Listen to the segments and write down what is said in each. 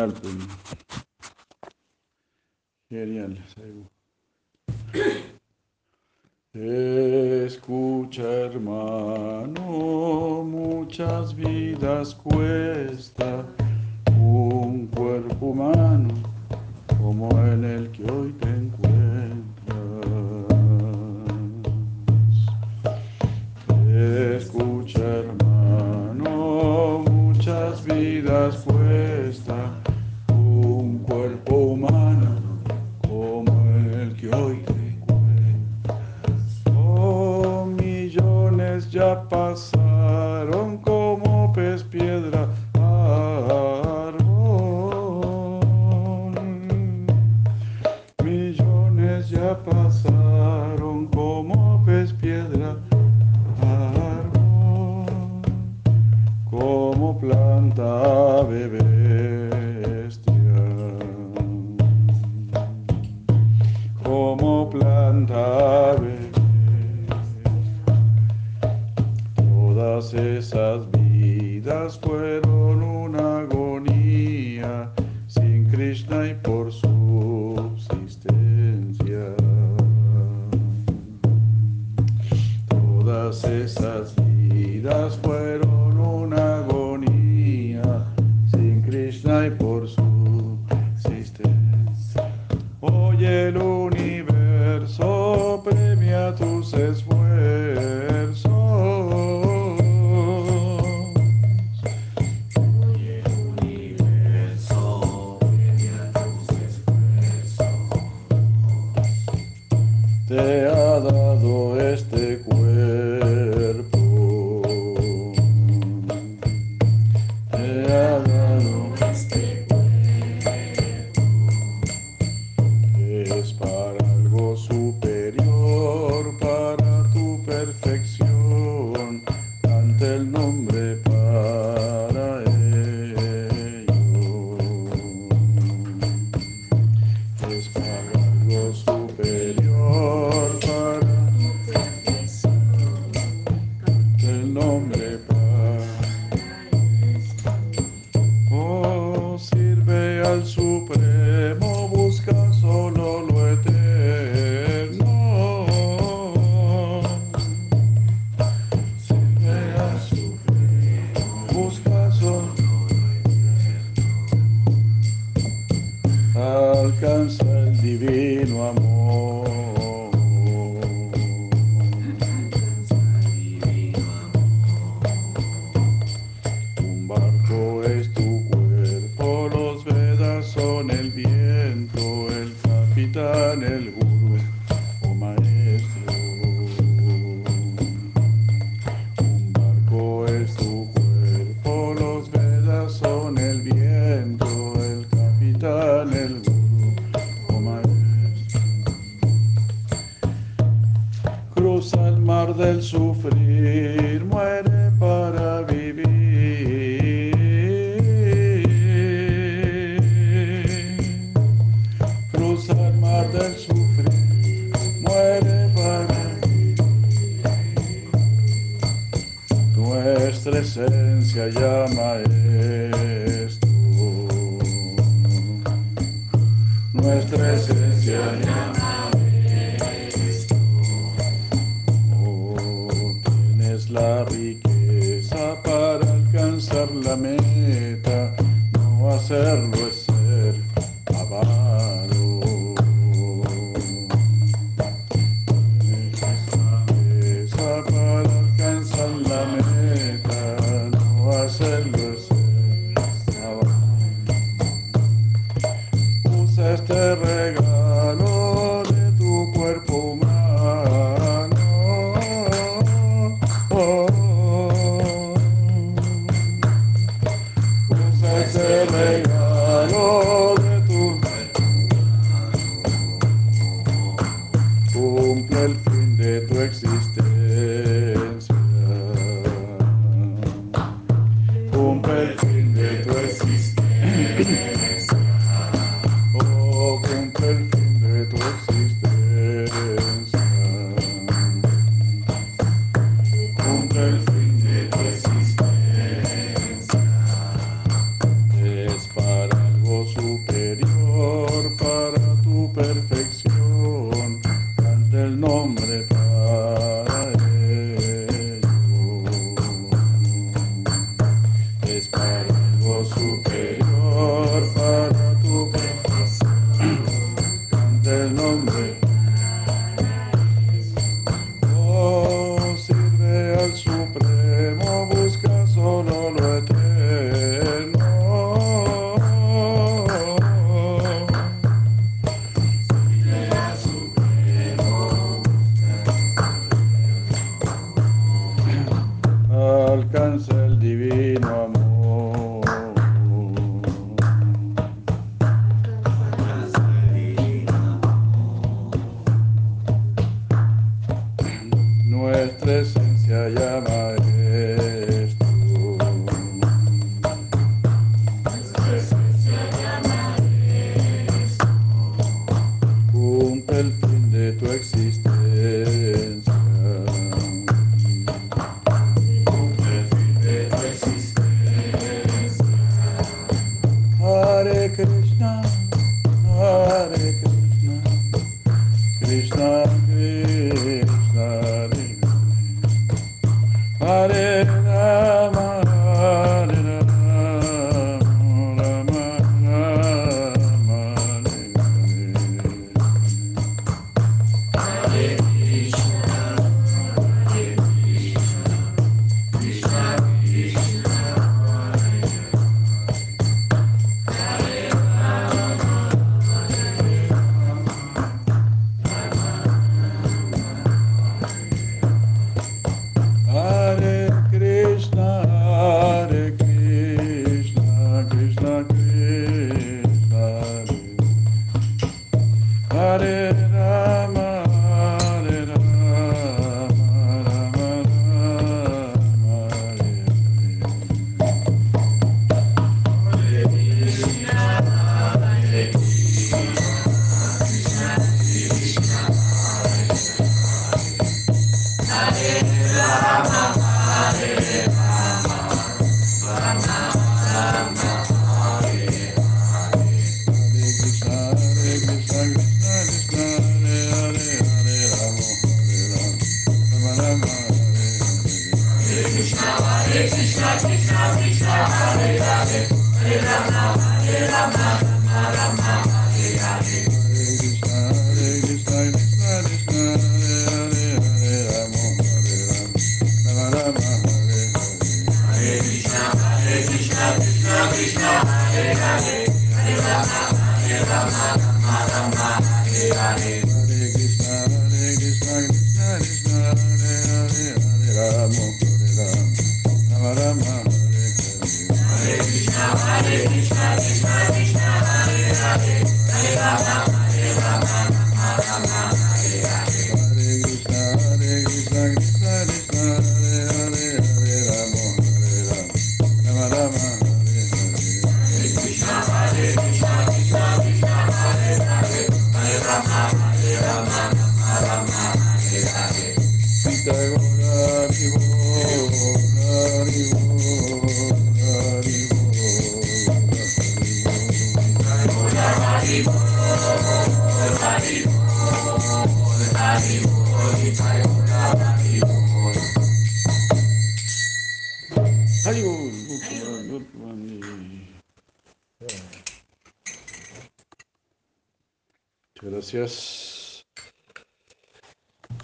Genial. Genial. Escucha, hermano, muchas vidas cuesta un cuerpo humano como en el que hoy te encuentras. Escucha, hermano, muchas vidas cuesta ya pasaron como pez piedra árbol. Millones ya pasaron como pez piedra árbol. Como planta bebé como planta bebé. Todas esas vidas fueron una agonía sin Krishna y por subsistencia. Todas esas vidas fueron cool.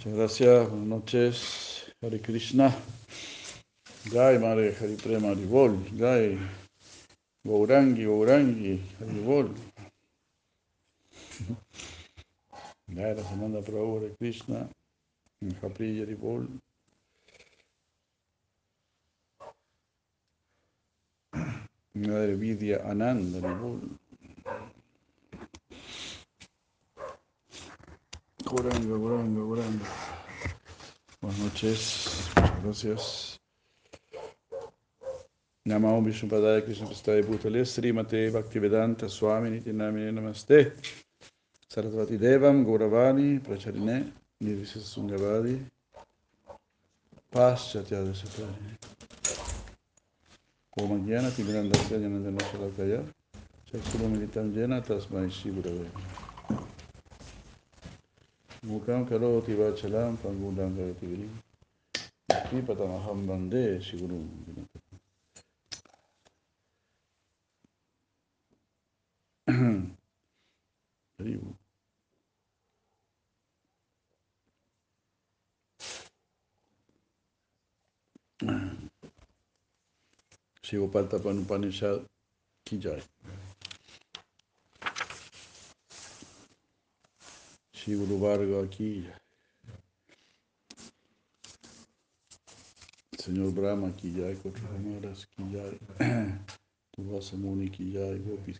Muchas gracias, buenas noches. Hare Krishna. Jai Mare Hariprema Haribol. Jai Gaurangi Gaurangi Haribol. Jai Rasamanda Prabhu Hare Krishna. Japri Haribol. Jai Vidya Ananda Haribol. Goranga, Goranga, Goranga. Buenas noches, muchas gracias. Namo Vishnu Padaya Krishna Prasthaya Bhutale Srimate Bhaktivedanta Swami Niti Namine Namaste Sarasvati Devam Gauravani Pracharine Nirvisa Sungavadi Paschatya Desatari Om Jnana Timirandasya Janandana Shalakaya Chaksurumilitam Jena Tasmai Shivurave Mukam Karoti Vachalam Pangudam Karati Kripatamaham Bande Shigurum Haribu. Sigo Palta Upanishad ki jai. Shri Guru jai. Señor Brahma ki jai, Cuatro Amaras ki jai, Tuvasa Muni ki jai, Gopis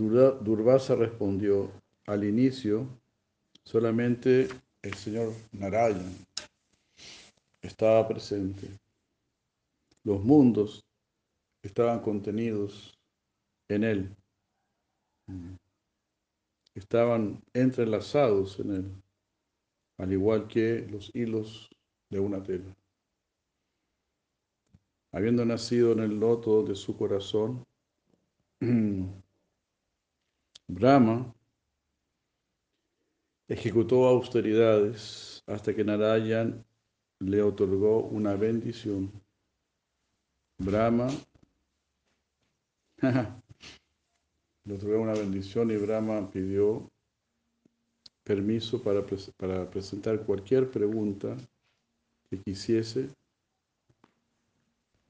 Durvasa respondió, al inicio solamente el señor Narayan estaba presente. Los mundos estaban contenidos en él. Estaban entrelazados en él, al igual que los hilos de una tela. Habiendo nacido en el loto de su corazón, Brahma ejecutó austeridades hasta que Narayan le otorgó una bendición. Brahma le otorgó una bendición y Brahma pidió permiso para, presentar cualquier pregunta que quisiese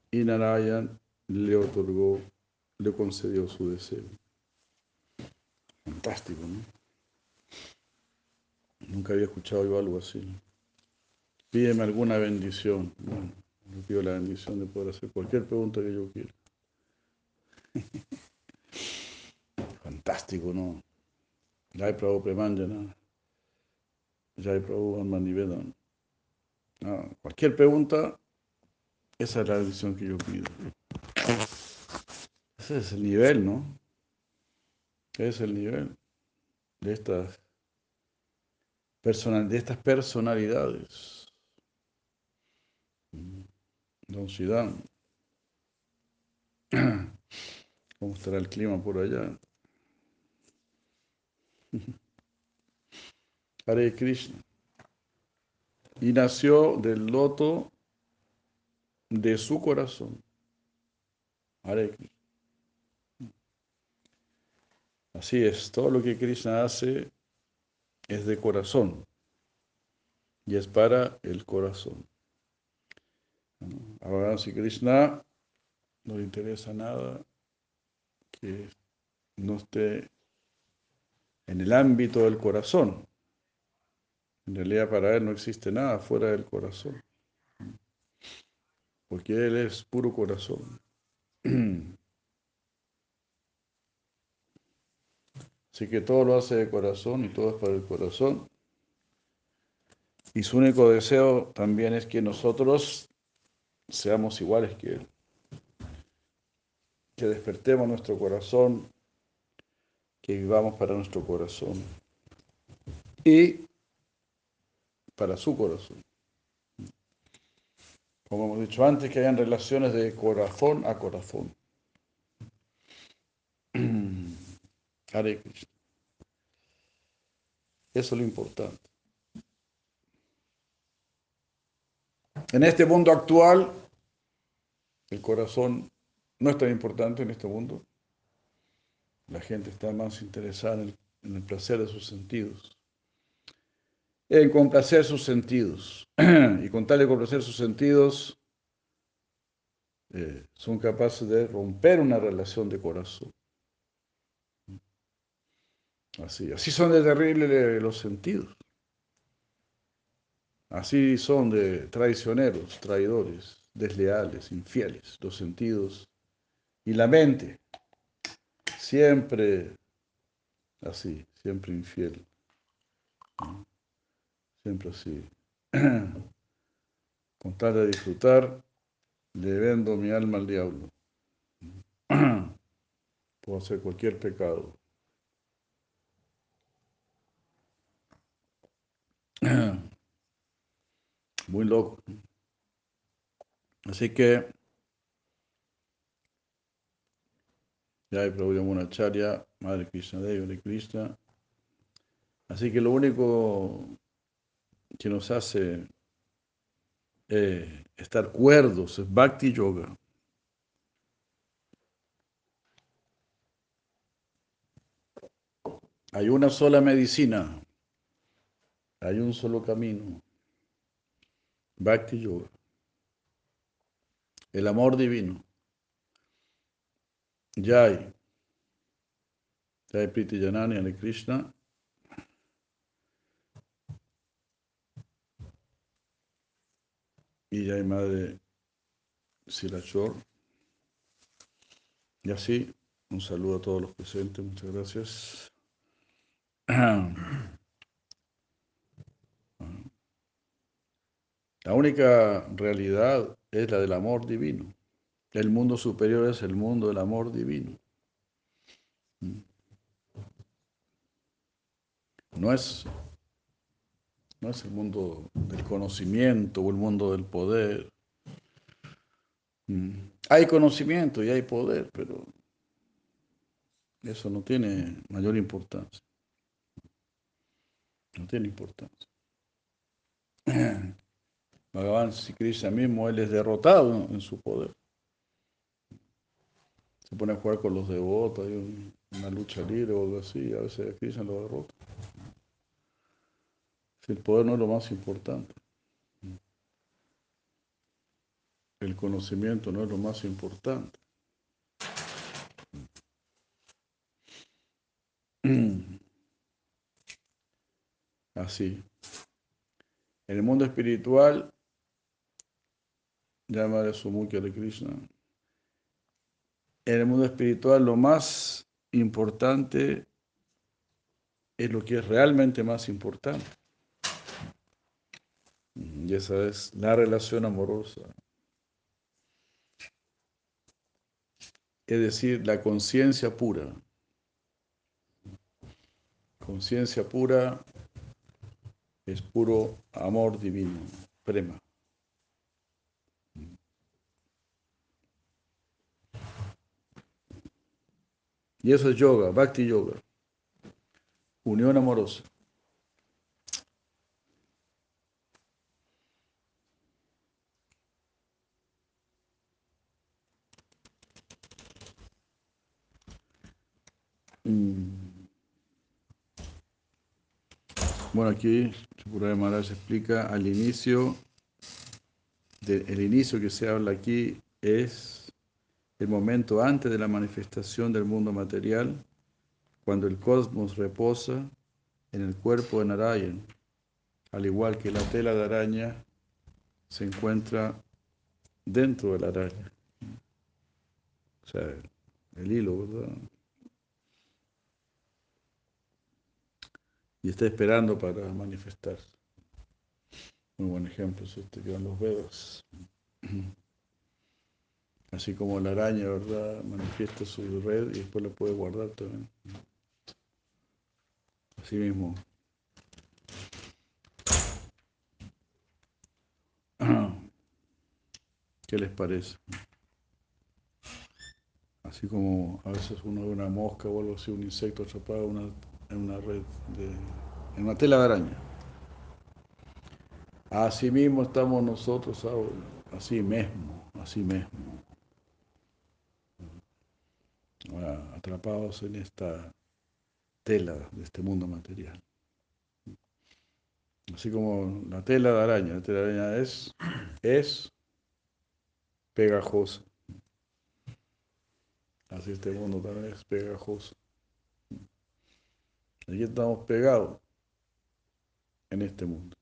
y Narayan le otorgó, le concedió su deseo. Fantástico, ¿no? Nunca había escuchado yo algo así. Pídeme alguna bendición. Le pido la bendición de poder hacer cualquier pregunta que yo quiera. Fantástico, ¿no? Jai Prabhu Premanjana. Jai Prabhu Mandivedan. No, cualquier pregunta, esa es la bendición que yo pido. Ese es el nivel, ¿no? Es el nivel de estas, personal, de estas personalidades. Don Siddhan. ¿Cómo estará el clima por allá? Hare Krishna. Y nació del loto de su corazón. Hare Krishna. Así es, todo lo que Krishna hace es de corazón y es para el corazón. Ahora, si Krishna no le interesa nada que no esté en el ámbito del corazón. En realidad para él no existe nada fuera del corazón. Porque él es puro corazón. Así que todo lo hace de corazón y todo es para el corazón. Y su único deseo también es que nosotros seamos iguales que Él. Que despertemos nuestro corazón, que vivamos para nuestro corazón y para su corazón. Como hemos dicho antes, que hayan relaciones de corazón a corazón. Eso es lo importante. En este mundo actual, el corazón no es tan importante en este mundo. La gente está más interesada en el, placer de sus sentidos. En complacer sus sentidos. y con tal de complacer sus sentidos, eh, son capaces de romper una relación de corazón. Así, así son de terribles los sentidos. Así son de traicioneros, traidores, desleales, infieles, los sentidos y la mente. Siempre así, siempre infiel. Siempre así. Con tal de disfrutar, le vendo mi alma al diablo. Puedo hacer cualquier pecado. Muy loco. Así que ya hay problema charia, Madre Krishna Devi, de Krishna. Así que lo único que nos hace eh, estar cuerdos es Bhakti Yoga. Hay una sola medicina, hay un solo camino. Bhakti Yoga. El amor divino. Jai. Jai Priti Janani Ale Krishna. Y Jai Madre Silachor. Y así, un saludo a todos los presentes. Muchas gracias. La única realidad es la del amor divino. El mundo superior es el mundo del amor divino. No es, no es el mundo del conocimiento o el mundo del poder. Hay conocimiento y hay poder, pero eso no tiene mayor importancia. No tiene importancia. Bhagavan si Krishna mismo, él es derrotado en su poder. Se pone a jugar con los devotos, hay una lucha libre o algo así, a veces Krishna lo derrota. El poder no es lo más importante. El conocimiento no es lo más importante. Así. En el mundo espiritual llamar su Mukya de Krishna. En el mundo espiritual lo más importante es lo que es realmente más importante. Y esa es la relación amorosa. Es decir, la conciencia pura. Conciencia pura es puro amor divino, prema. Y eso es yoga, bhakti yoga. Unión amorosa. Mm. Bueno, aquí de Maharaj explica al inicio, el inicio que se habla aquí es el momento antes de la manifestación del mundo material, cuando el cosmos reposa en el cuerpo de Narayan, al igual que la tela de araña se encuentra dentro de la araña. O sea, el hilo, ¿verdad? Y está esperando para manifestarse. Muy buen ejemplo es este que dan los Vedas. Así como la araña, ¿verdad? Manifiesta su red y después la puede guardar también. Así mismo. ¿Qué les parece? Así como a veces uno ve una mosca o algo así, un insecto atrapado en una, red, de, en una tela de araña. Así mismo estamos nosotros ahora, así mismo, así mismo. Atrapados en esta tela de este mundo material. Así como la tela de araña, la tela de araña es, es pegajosa. Así este mundo también es pegajoso. Aquí estamos pegados en este mundo.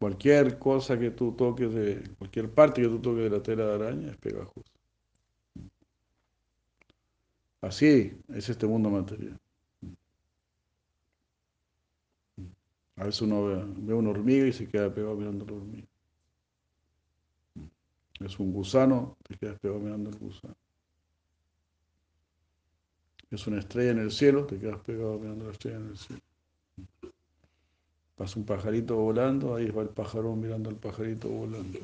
Cualquier cosa que tú toques de, cualquier parte que tú toques de la tela de araña es pegajosa. Así es este mundo material. A veces uno ve, una hormiga y se queda pegado mirando la hormiga. Es un gusano, te quedas pegado mirando el gusano. Es una estrella en el cielo, te quedas pegado mirando la estrella en el cielo. Pasa un pajarito volando, ahí va el pájaro mirando al pajarito volando.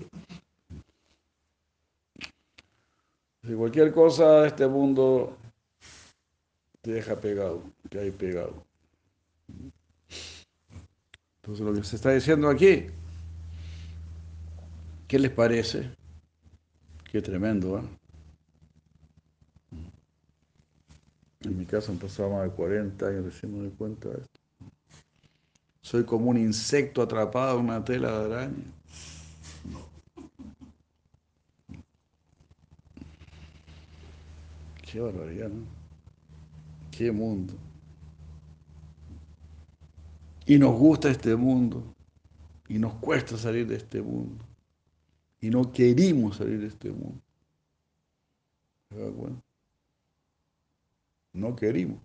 Si cualquier cosa este mundo te deja pegado, que hay pegado. Entonces lo que se está diciendo aquí, ¿qué les parece? Qué tremendo, ¿eh? En mi caso pasado más de 40 años recién me doy cuenta de esto. Soy como un insecto atrapado en una tela de araña. Qué barbaridad, ¿no? Qué mundo. Y nos gusta este mundo. Y nos cuesta salir de este mundo. Y no queremos salir de este mundo. No queremos.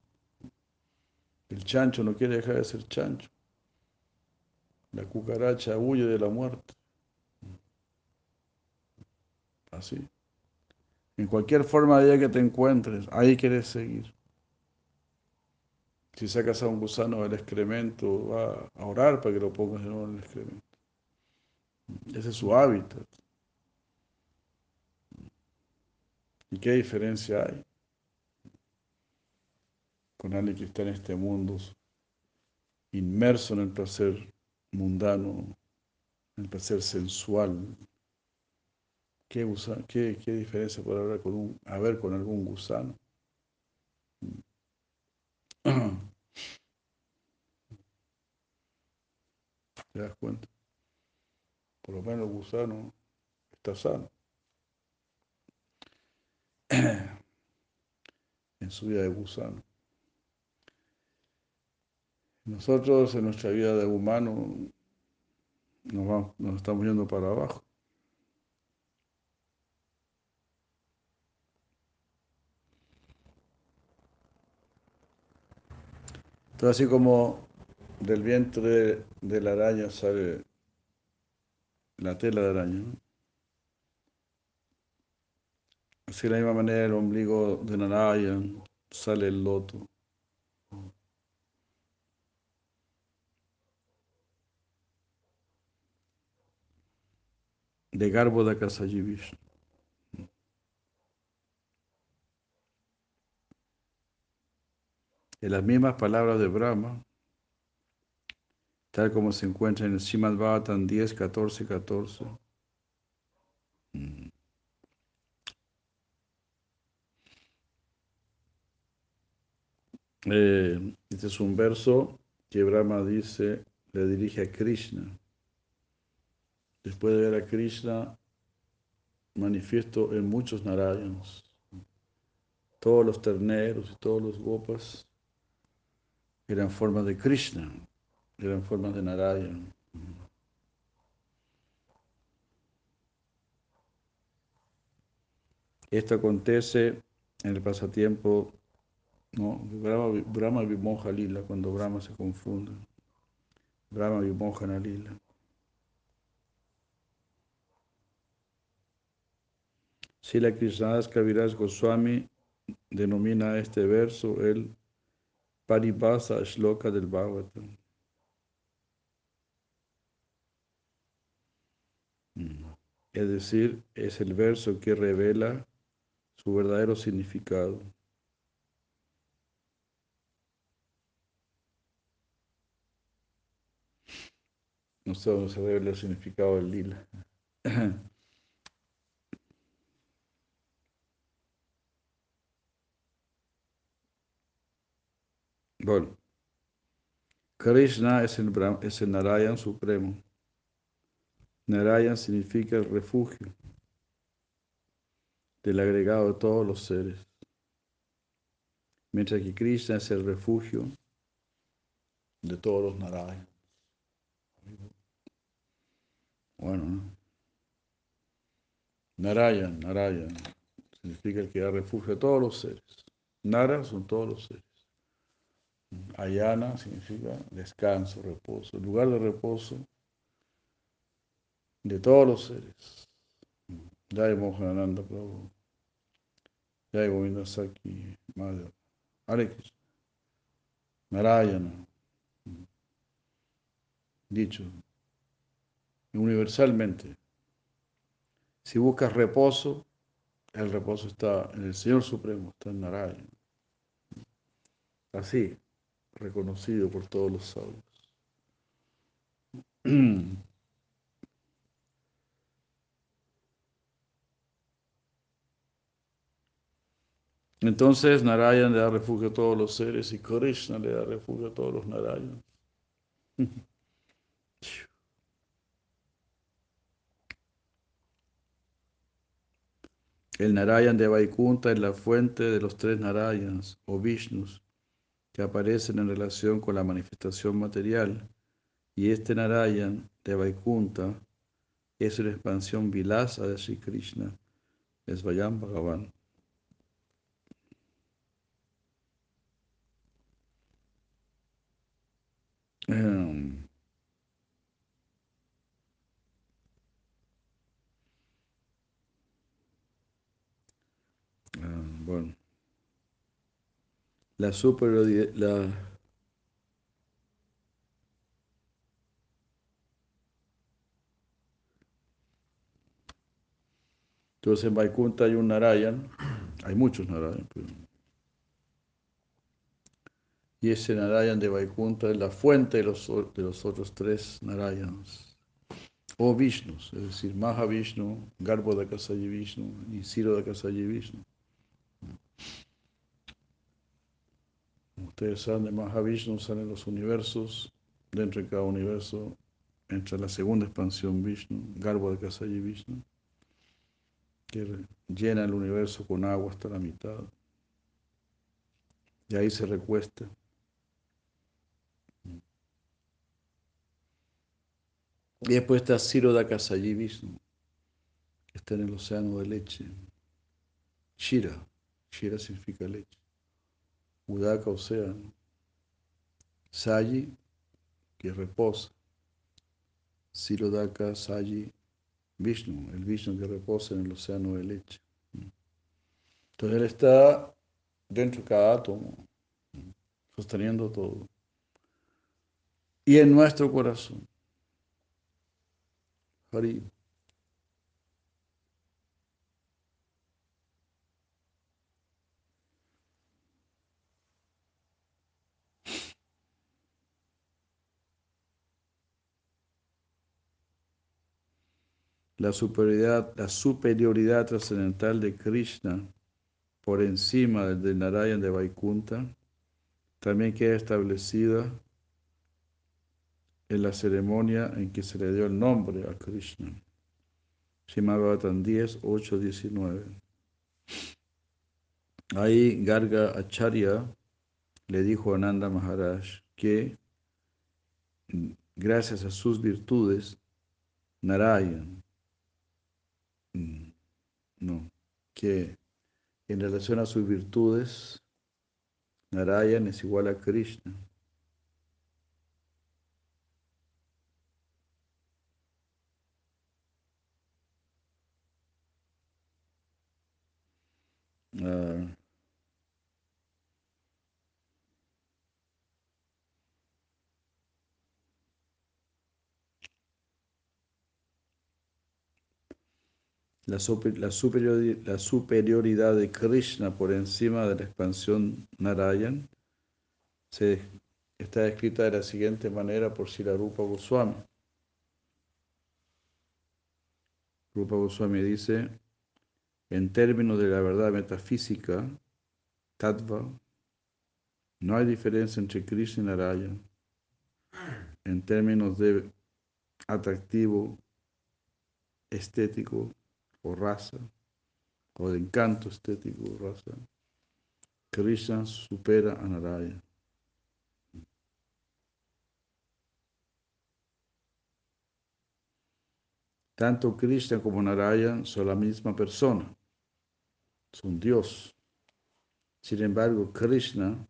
El chancho no quiere dejar de ser chancho. La cucaracha huye de la muerte. Así. En cualquier forma de que te encuentres, ahí quieres seguir. Si sacas a un gusano del excremento, va a orar para que lo pongas de nuevo en el excremento. Ese es su hábitat. ¿Y qué diferencia hay con alguien que está en este mundo inmerso en el placer mundano, en el placer sensual? ¿Qué, diferencia puede haber con, un, haber con algún gusano? ¿Te das cuenta? Por lo menos el gusano está sano. en su vida de gusano. Nosotros en nuestra vida de humano nos, vamos, nos estamos yendo para abajo. Entonces, así como del vientre de, la araña sale la tela de araña, así de la misma manera el ombligo de Narayan sale el loto. De Garbo de Kasajivish. En las mismas palabras de Brahma, tal como se encuentra en el Srimad Bhavatan 10, 14, 14. este es un verso que Brahma dice, le dirige a Krishna. Después de ver a Krishna manifiesto en muchos Narayans, todos los terneros y todos los gopas eran formas de Krishna, eran formas de Narayana. Esto acontece en el pasatiempo, ¿no? Brahma, Brahma Vimoja Lila, cuando Brahma se confunde. Brahma Vimoja Lila. la Krishnadas Kaviraj Goswami denomina este verso el Paribhasa Shloka del Bhagavatam. Mm. Es decir, es el verso que revela su verdadero significado. No dónde se debe el significado del lila. Bueno, Krishna es el, es el Narayan supremo. Narayan significa el refugio del agregado de todos los seres. Mientras que Krishna es el refugio de todos los Narayan. Bueno, Narayan, Narayan, significa el que da refugio a todos los seres. Nara son todos los seres. Ayana significa descanso, reposo, lugar de reposo de todos los seres. Jai Mohanananda Prabhu. Jai Govinda Saki Madhya. Hare Narayana. Dicho universalmente. Si buscas reposo, el reposo está en el Señor Supremo, está en Narayana. Así, reconocido por todos los sabios. Entonces Narayan le da refugio a todos los seres y Krishna le da refugio a todos los Narayans. El Narayan de Vaikunta es la fuente de los tres Narayans o Vishnus que aparecen en relación con la manifestación material y este Narayan de Vaikunta es una expansión vilasa de Sri Krishna, es Vayam Bhagavan. Um, bueno. La superioridad, la Entonces en Vaikunta hay un Narayan, hay muchos Narayan, y ese Narayan de Vaikunta es la fuente de los, de los otros tres Narayans, o Vishnus, es decir, Mahavishnu, Garbo de Vishnu y Siro de Vishnu. Ustedes saben, de Mahavishnu salen los universos, dentro de cada universo entra la segunda expansión Vishnu, Garbo de Kasayi Vishnu, que llena el universo con agua hasta la mitad. Y ahí se recuesta. Y después está Siroda Kasayi Vishnu, que está en el océano de leche. Shira, Shira significa leche. Udaka, océano. Sayi, que reposa. Sirodaka, Sayi, Vishnu, el Vishnu que reposa en el océano de leche. Entonces él está dentro de cada átomo, sosteniendo todo. Y en nuestro corazón. La superioridad, la superioridad trascendental de Krishna por encima del de Narayan de Vaikunta también queda establecida en la ceremonia en que se le dio el nombre a Krishna. Shimabhatan 10, 8, 19. Ahí Garga Acharya le dijo a Nanda Maharaj que gracias a sus virtudes, Narayan, no, que en relación a sus virtudes, Narayan es igual a Krishna. Uh, la, la, superioridad, de Krishna por encima de la expansión Narayan se, está escrita de la siguiente manera por Sila Rupa Goswami. Rupa Goswami dice, en términos de la verdad metafísica, Tattva, no hay diferencia entre Krishna y Narayan. En términos de atractivo, estético o raza, o de encanto estético o raza, Krishna supera a Narayan. Tanto Krishna como Narayan son la misma persona, son Dios. Sin embargo, Krishna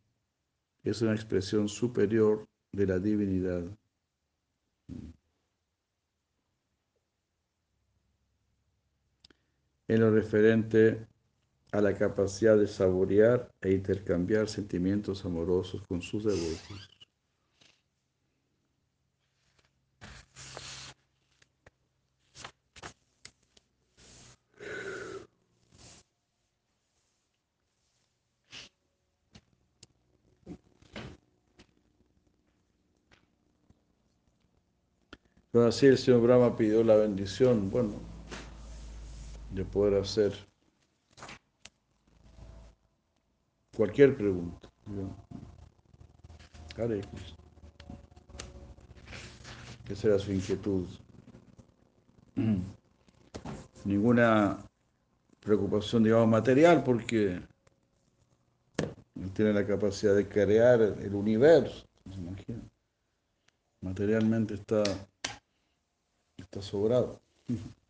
es una expresión superior de la divinidad. En lo referente a la capacidad de saborear e intercambiar sentimientos amorosos con sus devotos. Así el señor Brahma pidió la bendición, bueno, de poder hacer cualquier pregunta. Esa era su inquietud. Ninguna preocupación, digamos, material, porque él tiene la capacidad de crear el universo. Materialmente está Está sobrado.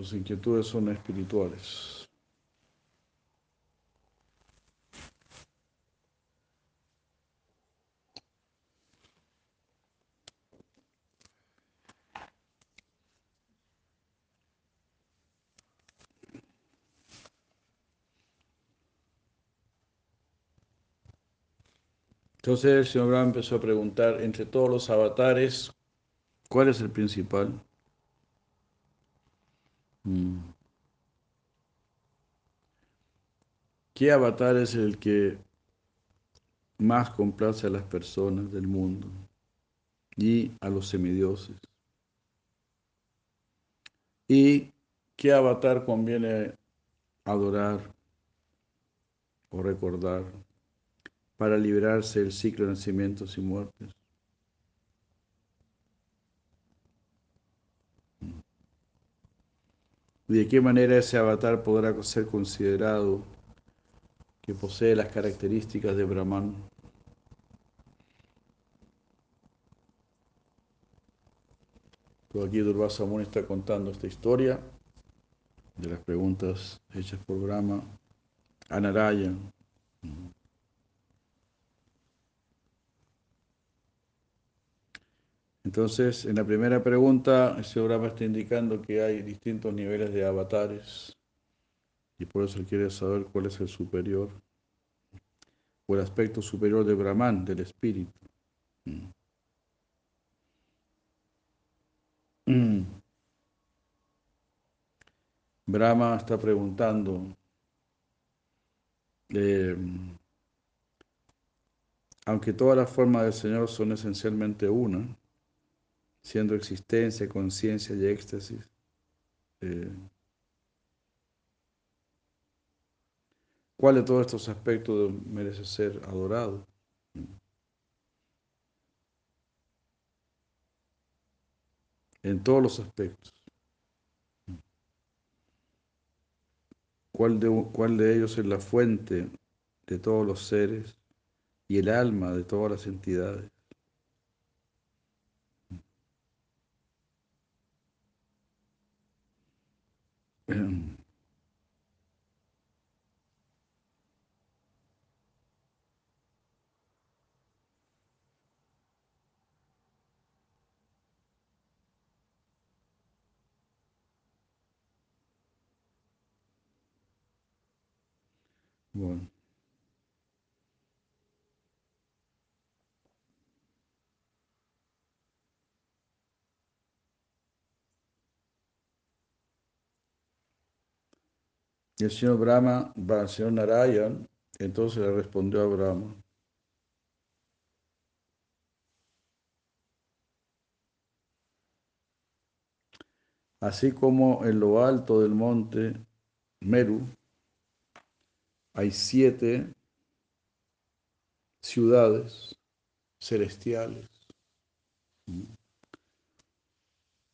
Sus inquietudes son espirituales. Entonces el señor Brahma empezó a preguntar, entre todos los avatares, ¿cuál es el principal? ¿Qué avatar es el que más complace a las personas del mundo y a los semidioses? ¿Y qué avatar conviene adorar o recordar? para librarse del ciclo de nacimientos y muertes. ¿Y de qué manera ese avatar podrá ser considerado posee las características de Brahman? Aquí Durvasa Muni está contando esta historia de las preguntas hechas por Brahma a. Entonces, en la primera pregunta, señor Brahma está indicando que hay distintos niveles de avatares y por eso él quiere saber cuál es el superior o el aspecto superior de Brahman, del espíritu. Mm. Brahma está preguntando, eh, aunque todas las formas del Señor son esencialmente una, siendo existencia, conciencia y éxtasis. Eh, ¿Cuál de todos estos aspectos merece ser adorado? En todos los aspectos. ¿Cuál de, ¿Cuál de ellos es la fuente de todos los seres y el alma de todas las entidades? Bueno. Y el señor Brahma, el señor Narayan, entonces le respondió a Brahma. Así como en lo alto del monte Meru, hay siete ciudades celestiales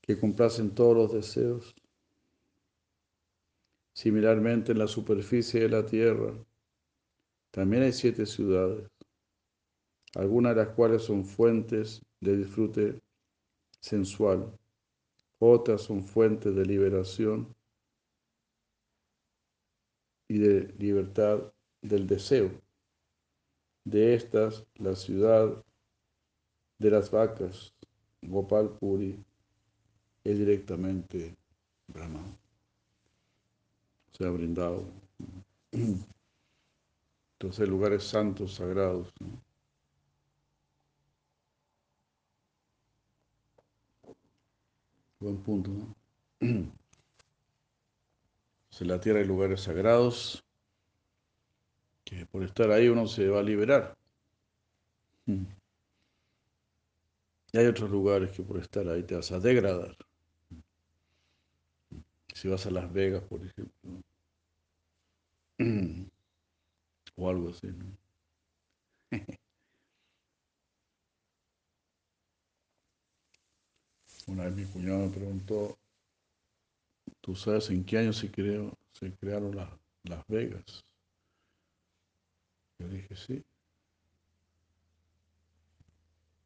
que complacen todos los deseos. Similarmente en la superficie de la tierra también hay siete ciudades, algunas de las cuales son fuentes de disfrute sensual, otras son fuentes de liberación y de libertad del deseo. De estas, la ciudad de las vacas, Gopal Puri, es directamente Brahma. Se ha brindado. Entonces, lugares santos, sagrados. Buen punto, ¿no? En la tierra hay lugares sagrados que por estar ahí uno se va a liberar. Y hay otros lugares que por estar ahí te vas a degradar. Si vas a Las Vegas, por ejemplo, o algo así, ¿no? Una vez mi cuñado me preguntó, ¿tú sabes en qué año se, creó, se crearon Las Vegas? Yo dije, sí.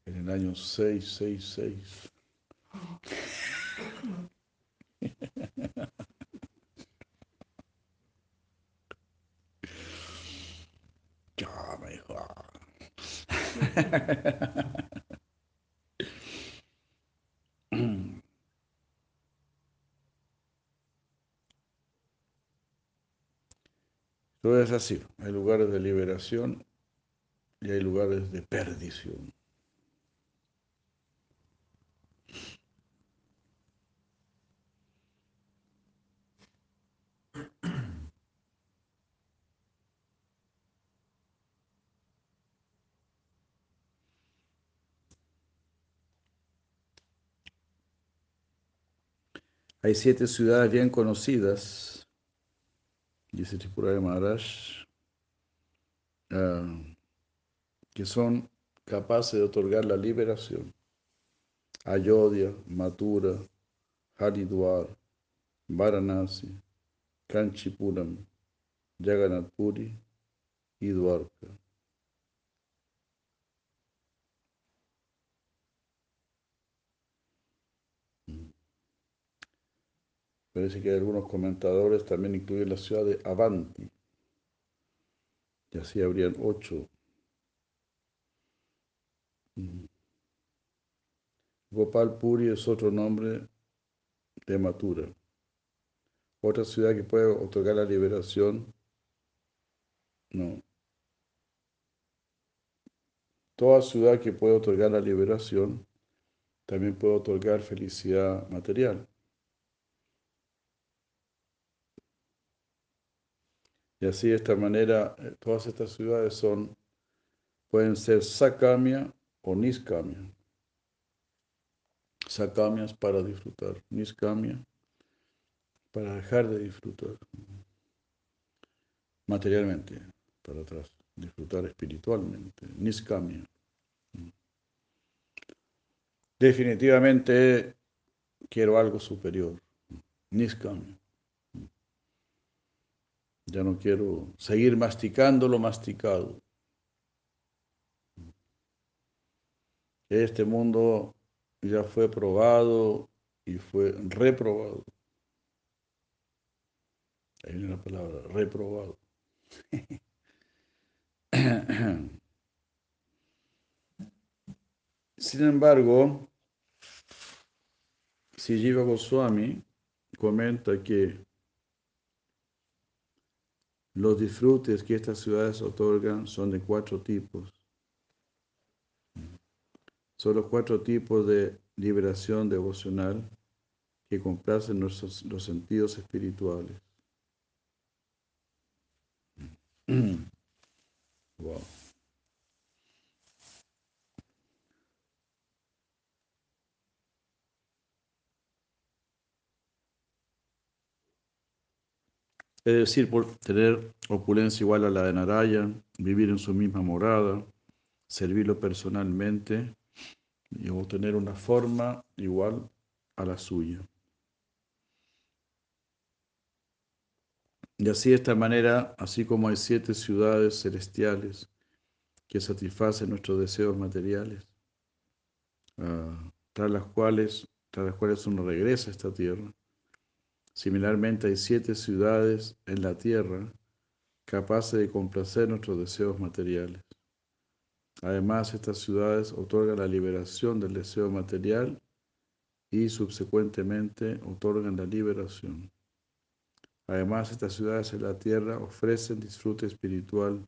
En el año 666. Ya, me dijo. Todo es así. Hay lugares de liberación y hay lugares de perdición. Hay siete ciudades bien conocidas, dice Tripura de Maharaj, ah, que son capaces de otorgar la liberación. Ayodhya, Mathura, Haridwar, Varanasi, Kanchipuram, Jagannath Puri y Dwarka. Parece que algunos comentadores también incluyen la ciudad de Avanti. Y así habrían ocho. Mm. Gopal Puri es otro nombre de Mathura. Otra ciudad que puede otorgar la liberación, no. Toda ciudad que puede otorgar la liberación también puede otorgar felicidad material. Y así de esta manera, eh, todas estas ciudades son, pueden ser Sakamia o Niskamia. Sakamias para disfrutar, Niskamia para dejar de disfrutar materialmente, para atrás, disfrutar espiritualmente, Niskamia. Definitivamente quiero algo superior, Niskamia. Ya no quiero seguir masticando lo masticado. Este mundo ya fue probado y fue reprobado. Ahí viene la palabra, reprobado. Sin embargo, si Jiva Goswami comenta que los disfrutes que estas ciudades otorgan son de cuatro tipos. Son los cuatro tipos de liberación devocional que complacen nuestros, los sentidos espirituales. wow. Es decir, por tener opulencia igual a la de Narayan, vivir en su misma morada, servirlo personalmente y obtener una forma igual a la suya. Y así de esta manera, así como hay siete ciudades celestiales que satisfacen nuestros deseos materiales, uh, tras las cuales, tras las cuales uno regresa a esta tierra, Similarmente hay siete ciudades en la tierra capaces de complacer nuestros deseos materiales. Además, estas ciudades otorgan la liberación del deseo material y subsecuentemente otorgan la liberación. Además, estas ciudades en la tierra ofrecen disfrute espiritual,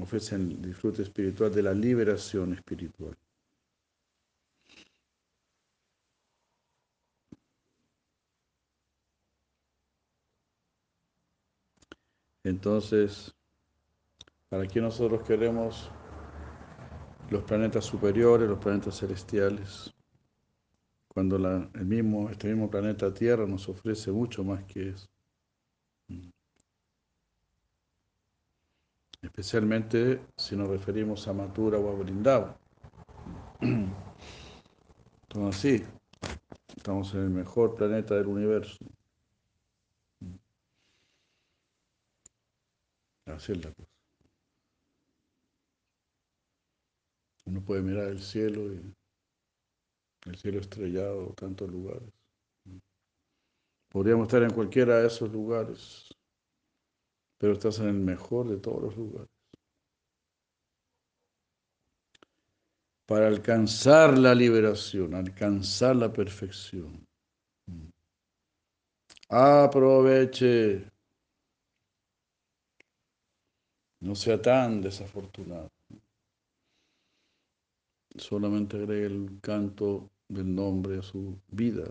ofrecen disfrute espiritual de la liberación espiritual. Entonces, ¿para qué nosotros queremos los planetas superiores, los planetas celestiales? Cuando el mismo, este mismo planeta Tierra nos ofrece mucho más que eso. Especialmente si nos referimos a Matura o a Brindava. Entonces, sí, estamos en el mejor planeta del universo. Así es la cosa. Uno puede mirar el cielo y el cielo estrellado, tantos lugares. Podríamos estar en cualquiera de esos lugares, pero estás en el mejor de todos los lugares. Para alcanzar la liberación, alcanzar la perfección. Aproveche No sea tan desafortunado. Solamente agregue el canto del nombre a su vida.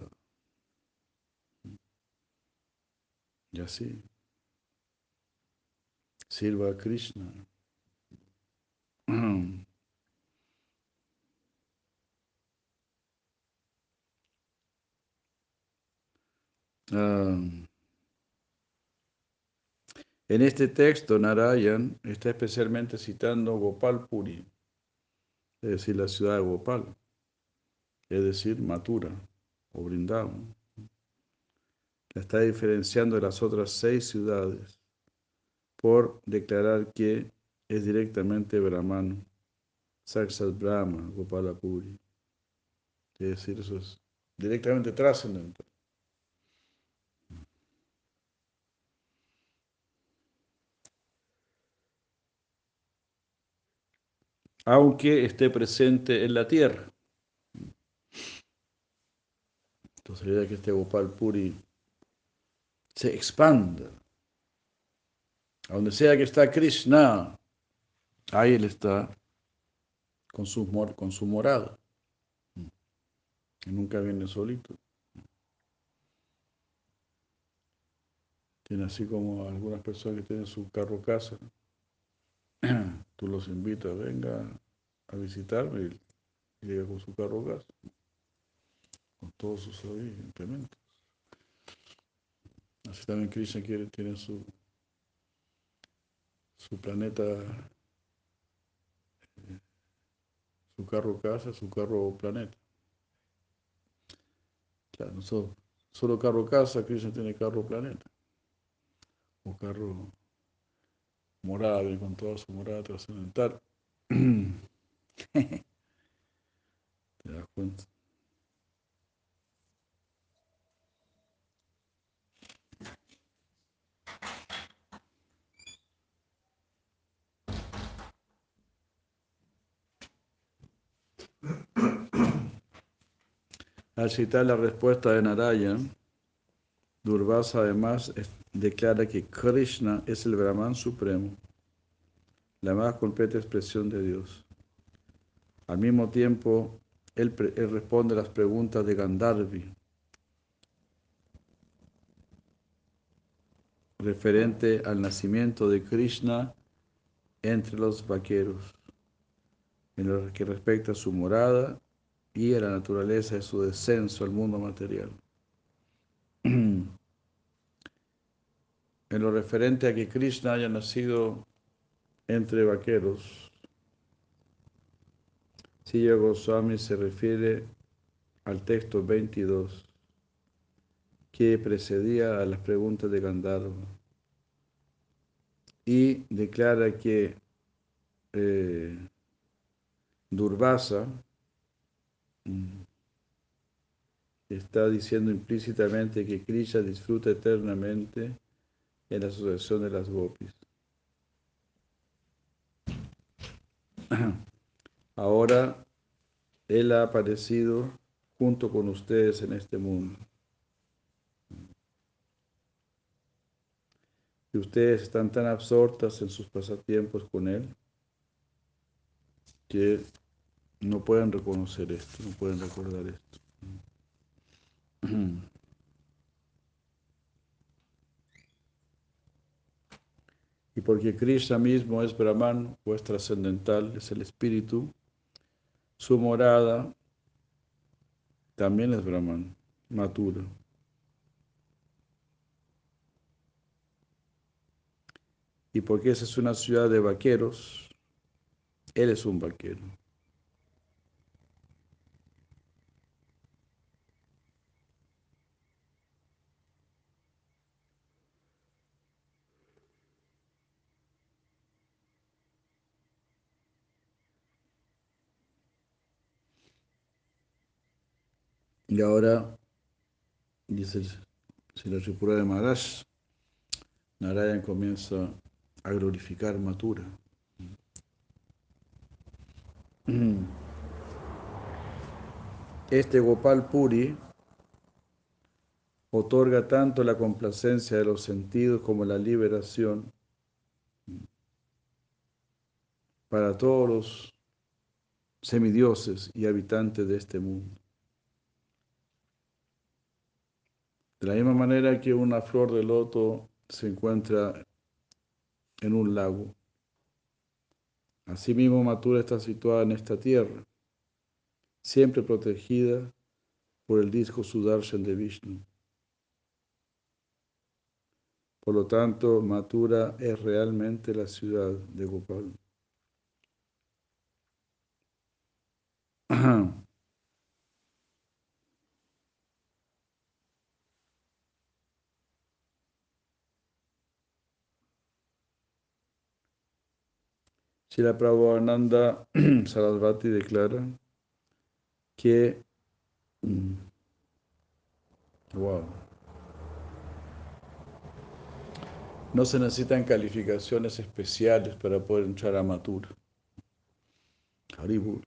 Y así. Sirva a Krishna. Ah. En este texto, Narayan está especialmente citando Gopal Puri, es decir, la ciudad de Gopal, es decir, Mathura o Vrindavan. La está diferenciando de las otras seis ciudades por declarar que es directamente Brahman, Saksat Brahma, Gopalapuri. Es decir, eso es directamente trascendental. Aunque esté presente en la tierra. Entonces la idea que este Gopal Puri se expanda. A donde sea que está Krishna, ahí él está con su, con su morada. Y nunca viene solito. Tiene así como algunas personas que tienen su carro casa tú los invitas, venga a visitarme y, llega con su carro gas, con todos sus implementos. Así también Krishna quiere, tiene su, su planeta, eh, su carro casa, su carro planeta. Claro, solo, solo carro casa, Krishna tiene carro planeta. O carro morada y con toda su morada trascendental. ¿Te das cuenta? Al citar la respuesta de Narayan, Durvasa además declara que Krishna es el Brahman supremo, la más completa expresión de Dios. Al mismo tiempo, él, responde a las preguntas de Gandharvi. referente al nacimiento de Krishna entre los vaqueros, en lo que respecta a su morada y a la naturaleza de su descenso al mundo material. En lo referente a que Krishna haya nacido entre vaqueros, Silla Goswami se refiere al texto 22 que precedía a las preguntas de Gandharva y declara que eh, Durvasa mm, está diciendo implícitamente que Krishna disfruta eternamente en la asociación de las gopis. Ahora Él ha aparecido junto con ustedes en este mundo. Y ustedes están tan absortas en sus pasatiempos con Él que no pueden reconocer esto, no pueden recordar esto. Y porque Krishna mismo es Brahman o es trascendental, es el espíritu, su morada también es Brahman, Matura. Y porque esa es una ciudad de vaqueros, él es un vaquero. Y ahora, dice si la Tripura de Maharaj, Narayan comienza a glorificar Matura. Este Gopal Puri otorga tanto la complacencia de los sentidos como la liberación para todos los semidioses y habitantes de este mundo. De la misma manera que una flor de loto se encuentra en un lago. Asimismo, Matura está situada en esta tierra, siempre protegida por el disco Sudarshan de Vishnu. Por lo tanto, Matura es realmente la ciudad de Gopal. la Prabhupada Sarasvati declara que mm, wow, no se necesitan calificaciones especiales para poder entrar a Matura. Haribur.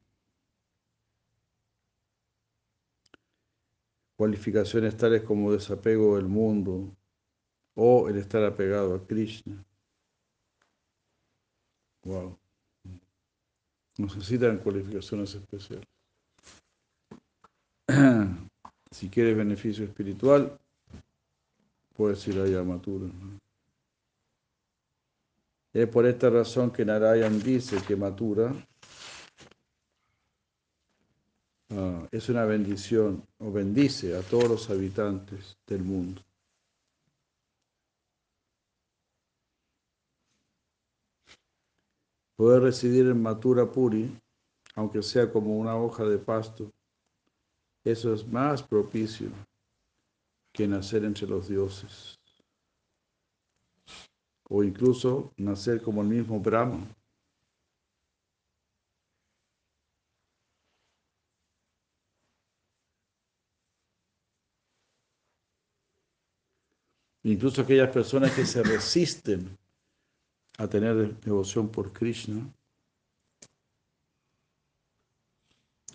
Cualificaciones tales como desapego del mundo o el estar apegado a Krishna. Wow necesitan cualificaciones especiales. Si quieres beneficio espiritual, puedes ir a Matura. Es por esta razón que Narayan dice que Matura ah, es una bendición o bendice a todos los habitantes del mundo. Poder residir en Matura Puri, aunque sea como una hoja de pasto, eso es más propicio que nacer entre los dioses. O incluso nacer como el mismo Brahma. Incluso aquellas personas que se resisten a tener devoción por Krishna,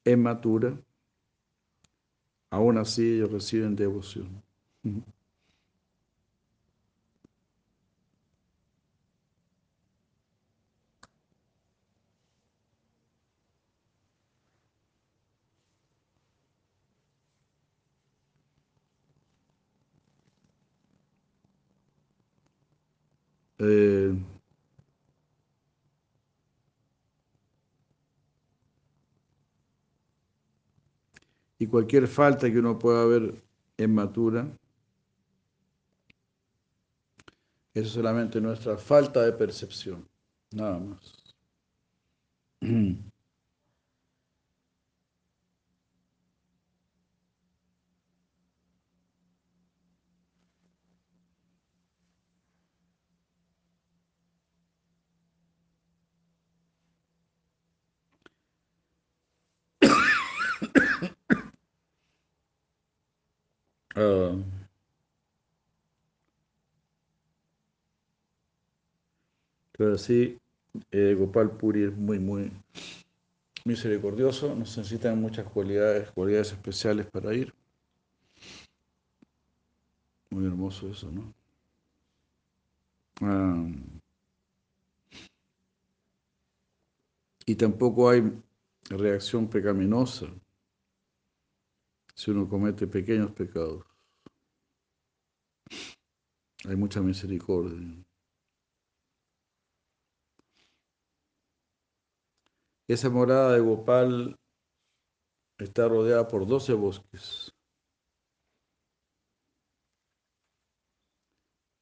en Matura, aún así ellos reciben devoción. Y cualquier falta que uno pueda ver en Matura, es solamente nuestra falta de percepción, nada más. Ah, pero sí, eh, Gopal Puri es muy, muy misericordioso, no se necesitan muchas cualidades, cualidades especiales para ir. Muy hermoso eso, ¿no? Ah, y tampoco hay reacción pecaminosa si uno comete pequeños pecados. Hay mucha misericordia. Esa morada de Gopal está rodeada por 12 bosques.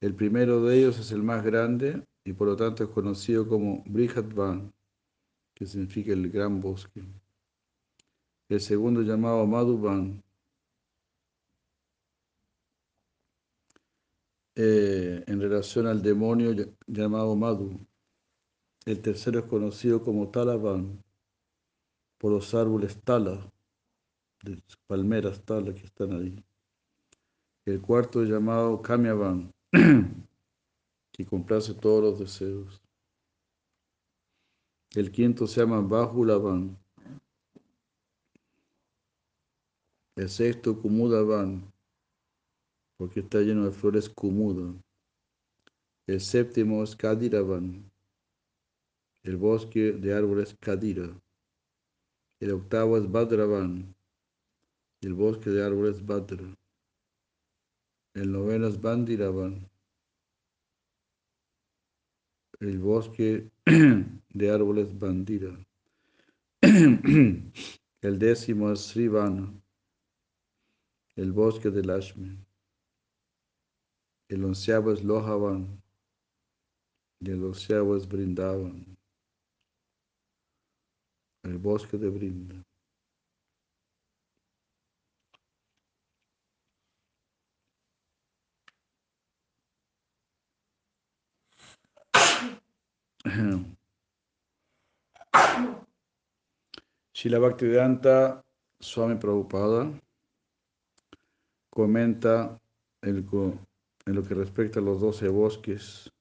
El primero de ellos es el más grande y por lo tanto es conocido como Brihatvan, que significa el gran bosque. El segundo llamado Madhuban, eh, en relación al demonio llamado Madhu. El tercero es conocido como Talaban, por los árboles Tala, de palmeras Tala que están ahí. El cuarto es llamado Kamyavan, que complace todos los deseos. El quinto se llama Bahulavan. El sexto Kumudavan, porque está lleno de flores Kumuda. El séptimo es Kadiravan, el bosque de árboles Kadira. El octavo es Badravan, el bosque de árboles Badra. El noveno es Bandiravan, el bosque de árboles Bandira. El décimo es Srivana, el bosque de Lashmi. El onceavo es Lohavan y el onceavo es Brindavan, el bosque de Brinda. Shila Bhaktivedanta Swami Prabhupada comenta el, en lo que respecta a los doce bosques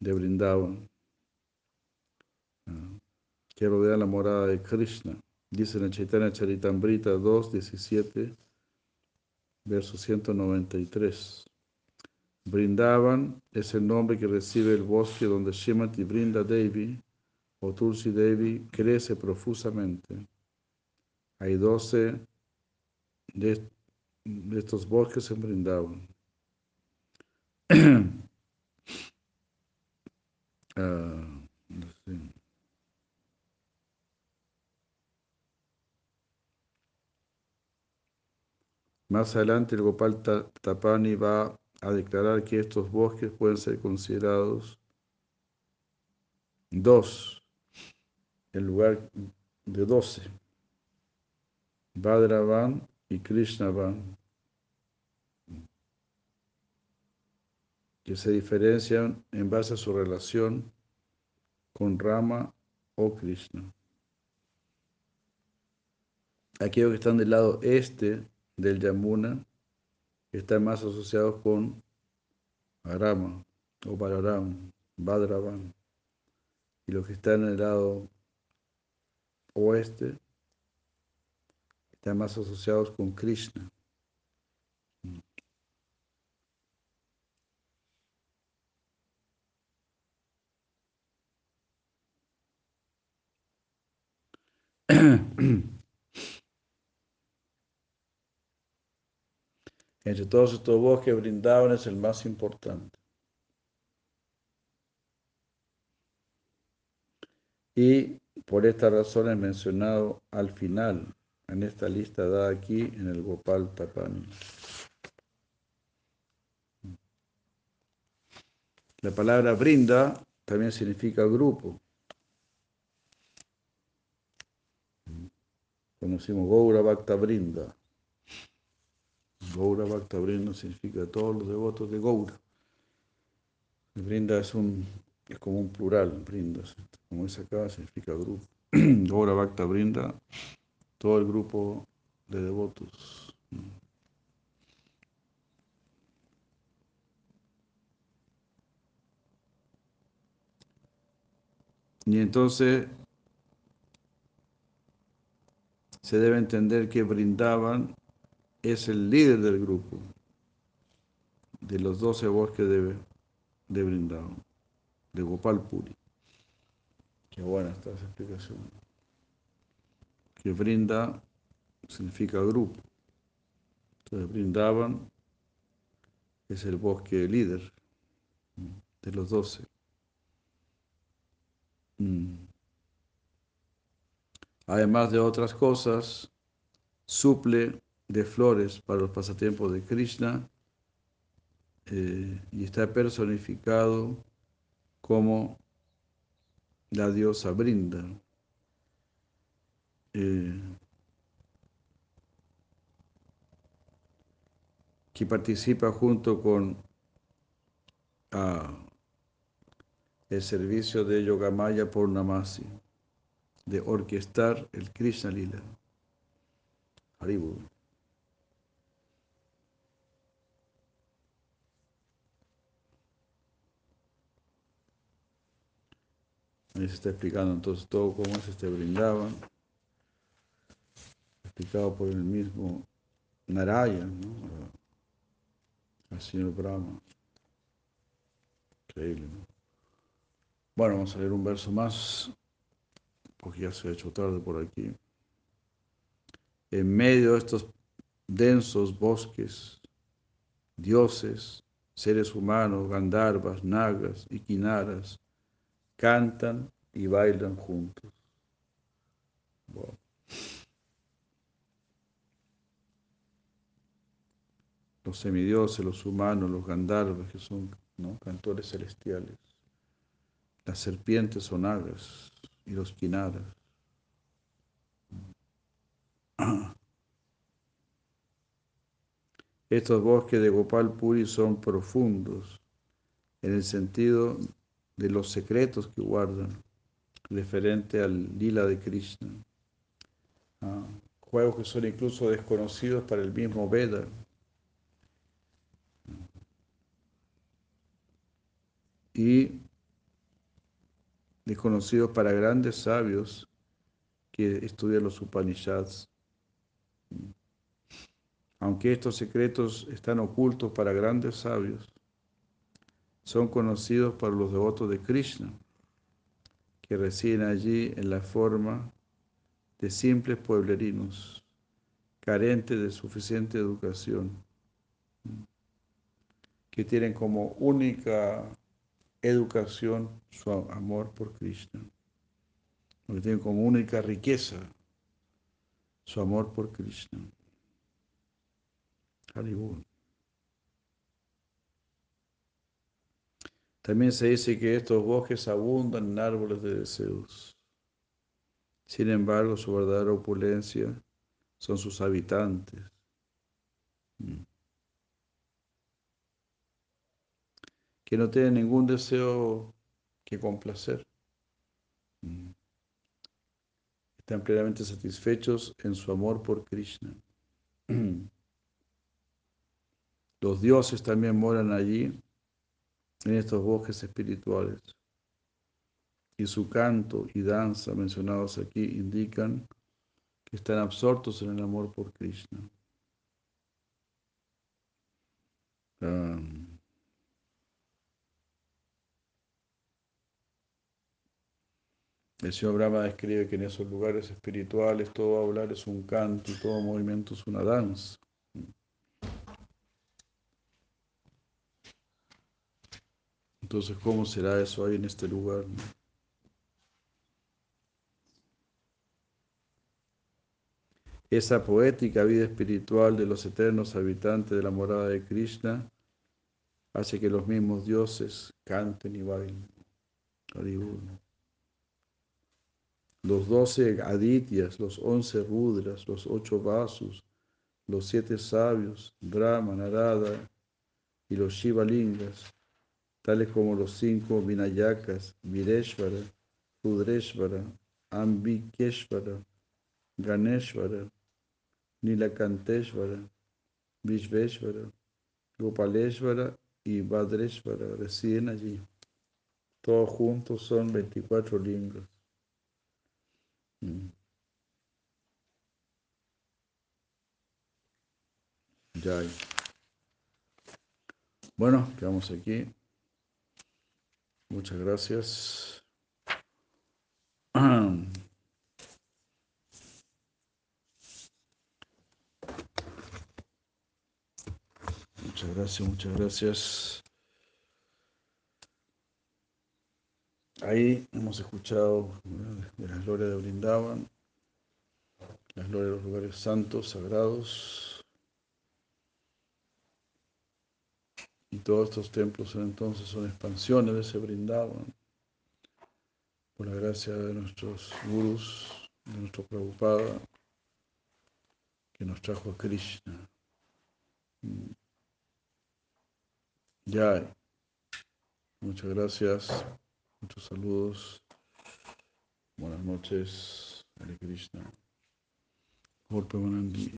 de Brindavan, que rodean la morada de Krishna. Dice en Chaitanya Charitambrita 2, 17, verso 193. Brindavan es el nombre que recibe el bosque donde Shimati Brinda Devi o Tulsi Devi crece profusamente. Hay doce de, estos bosques en Brindavan. Ah, Más adelante el Gopal Tapani va a declarar que estos bosques pueden ser considerados dos, en lugar de doce, Badravan y Krishnavan, que se diferencian en base a su relación con Rama o Krishna. Aquellos que están del lado este del Yamuna están más asociados con Rama o Balaram, Badravan. Y los que están en el lado oeste están más asociados con Krishna. Entre todos estos bosques, Brindavan es el más importante. Y por esta razón es mencionado al final, en esta lista dada aquí en el Gopal Tapani. La palabra brinda también significa grupo. Conocimos Goura Bhakta Brinda. Goura Bhakta Brinda significa todos los devotos de Goura. Brinda es, un, es como un plural, Brinda. Como es acá, significa grupo. Goura Bhakta Brinda, todo el grupo de devotos. Y entonces se debe entender que Brindaban es el líder del grupo, de los doce bosques de, de Brindaban, de Gopal Puri. Qué buena esta explicación. Que Brinda significa grupo. Entonces Brindaban es el bosque líder de los doce. Mm. Además de otras cosas, suple de flores para los pasatiempos de Krishna eh, y está personificado como la diosa Brinda. Eh, que participa junto con el servicio de Yogamaya por Namasi, de orquestar el Krishna Lila. Haribu. Ahí se está explicando entonces todo cómo se este brindaban, explicado por el mismo Narayan, ¿no? al señor Brahma. Increíble, ¿no? Bueno, vamos a leer un verso más, porque ya se ha hecho tarde por aquí. En medio de estos densos bosques, dioses, seres humanos, gandharvas, nagas y quinaras cantan y bailan juntos. Los semidioses, los humanos, los gandharvas, que son cantores celestiales las serpientes son agas y los quinaras. Estos bosques de Gopal Puri son profundos en el sentido de los secretos que guardan referente al lila de Krishna. Ah, juegos que son incluso desconocidos para el mismo Veda. Y desconocidos para grandes sabios que estudian los Upanishads. Aunque estos secretos están ocultos para grandes sabios, son conocidos para los devotos de Krishna, que residen allí en la forma de simples pueblerinos, carentes de suficiente educación, que tienen como única educación, su amor por Krishna. Porque tiene como única riqueza su amor por Krishna. También se dice que estos bosques abundan en árboles de deseos. Sin embargo, su verdadera opulencia son sus habitantes. Mm. que no tienen ningún deseo que complacer. Mm. Están plenamente satisfechos en su amor por Krishna. Los dioses también moran allí, en estos bosques espirituales. Y su canto y danza mencionados aquí indican que están absortos en el amor por Krishna. El señor Brahma describe que en esos lugares espirituales todo hablar es un canto y todo movimiento es una danza. Entonces, ¿cómo será eso ahí en este lugar? Esa poética vida espiritual de los eternos habitantes de la morada de Krishna hace que los mismos dioses canten y bailen. Los doce adityas, los once rudras, los ocho vasus, los siete sabios, Brahma, Narada y los Shivalingas tales como los cinco Vinayakas, Vireshvara, Rudreshvara, Ambikeshvara, Ganeshvara, Nilakanteshvara, Vishveshvara, Gopaleshvara y Badreshvara residen allí. Todos juntos son 24 lingas. Mm. Bueno, quedamos aquí. Muchas gracias. Muchas gracias, muchas gracias. Ahí hemos escuchado de las glorias de Brindavan, las glorias de los lugares santos, sagrados. Y todos estos templos entonces son expansiones de ese Brindavan. Por la gracia de nuestros gurus, de nuestro Prabhupada, que nos trajo a Krishna. Ya. Muchas gracias. Muchos saludos. Buenas noches. Hare Krishna.